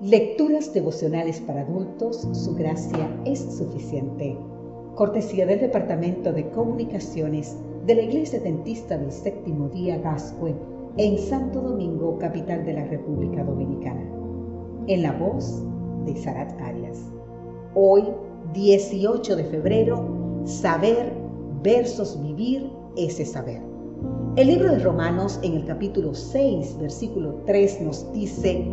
Lecturas devocionales para adultos, su gracia es suficiente. Cortesía del Departamento de Comunicaciones de la Iglesia Dentista del Séptimo Día Gascue en Santo Domingo, capital de la República Dominicana. En la voz de Sarat Arias. Hoy, 18 de febrero, saber versus vivir ese saber. El libro de Romanos en el capítulo 6, versículo 3 nos dice,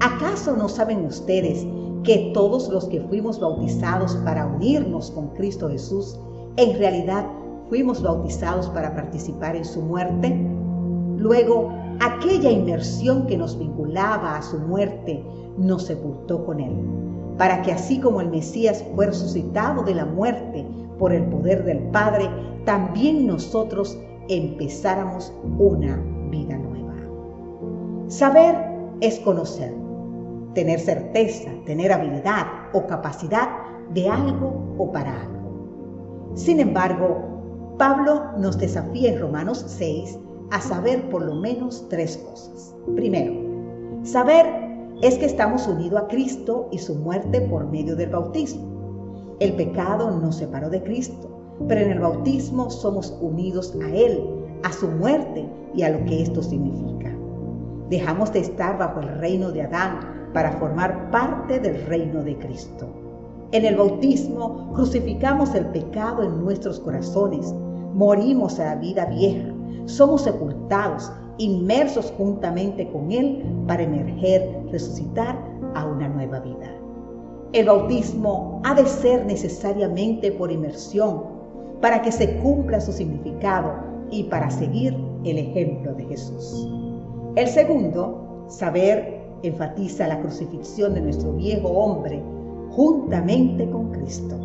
¿Acaso no saben ustedes que todos los que fuimos bautizados para unirnos con Cristo Jesús, en realidad fuimos bautizados para participar en su muerte? Luego, aquella inmersión que nos vinculaba a su muerte nos sepultó con él, para que así como el Mesías fue resucitado de la muerte por el poder del Padre, también nosotros empezáramos una vida nueva. Saber es conocer tener certeza, tener habilidad o capacidad de algo o para algo. Sin embargo, Pablo nos desafía en Romanos 6 a saber por lo menos tres cosas. Primero, saber es que estamos unidos a Cristo y su muerte por medio del bautismo. El pecado nos separó de Cristo, pero en el bautismo somos unidos a Él, a su muerte y a lo que esto significa. Dejamos de estar bajo el reino de Adán para formar parte del reino de Cristo. En el bautismo crucificamos el pecado en nuestros corazones, morimos a la vida vieja, somos sepultados, inmersos juntamente con Él para emerger, resucitar a una nueva vida. El bautismo ha de ser necesariamente por inmersión, para que se cumpla su significado y para seguir el ejemplo de Jesús. El segundo, saber enfatiza la crucifixión de nuestro viejo hombre juntamente con Cristo.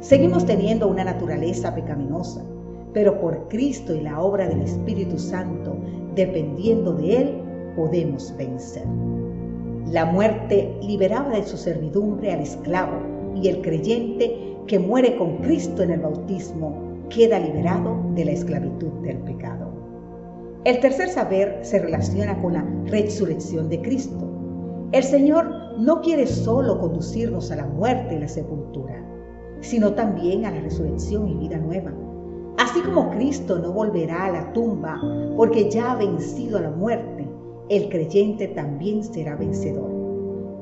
Seguimos teniendo una naturaleza pecaminosa, pero por Cristo y la obra del Espíritu Santo, dependiendo de Él, podemos vencer. La muerte liberaba de su servidumbre al esclavo y el creyente que muere con Cristo en el bautismo queda liberado de la esclavitud del pecado. El tercer saber se relaciona con la resurrección de Cristo. El Señor no quiere solo conducirnos a la muerte y la sepultura, sino también a la resurrección y vida nueva. Así como Cristo no volverá a la tumba porque ya ha vencido a la muerte, el creyente también será vencedor.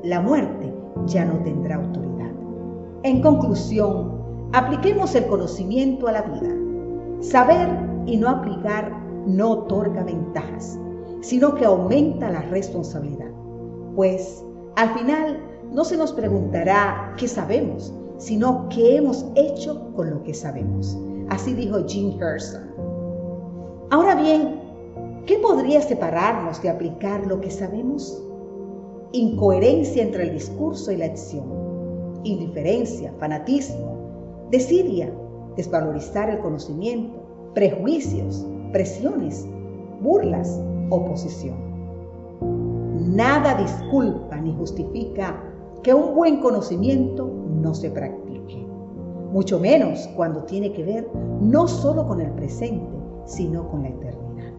La muerte ya no tendrá autoridad. En conclusión, apliquemos el conocimiento a la vida. Saber y no aplicar no otorga ventajas, sino que aumenta la responsabilidad. Pues al final no se nos preguntará qué sabemos, sino qué hemos hecho con lo que sabemos. Así dijo Jim Herson. Ahora bien, ¿qué podría separarnos de aplicar lo que sabemos? Incoherencia entre el discurso y la acción, indiferencia, fanatismo, desidia, desvalorizar el conocimiento, prejuicios, presiones, burlas, oposición. Nada disculpa ni justifica que un buen conocimiento no se practique, mucho menos cuando tiene que ver no solo con el presente, sino con la eternidad.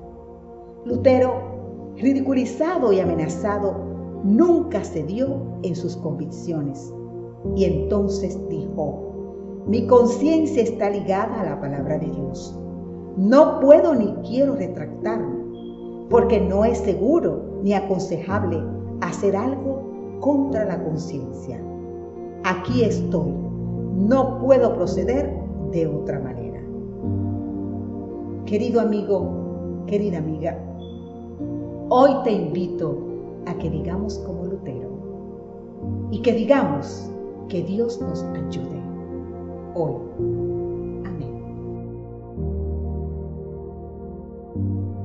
Lutero, ridiculizado y amenazado, nunca cedió en sus convicciones y entonces dijo, mi conciencia está ligada a la palabra de Dios no puedo ni quiero retractarme, porque no es seguro ni aconsejable hacer algo contra la conciencia. Aquí estoy, no puedo proceder de otra manera. Querido amigo, querida amiga, hoy te invito a que digamos como Lutero y que digamos que Dios nos ayude hoy you.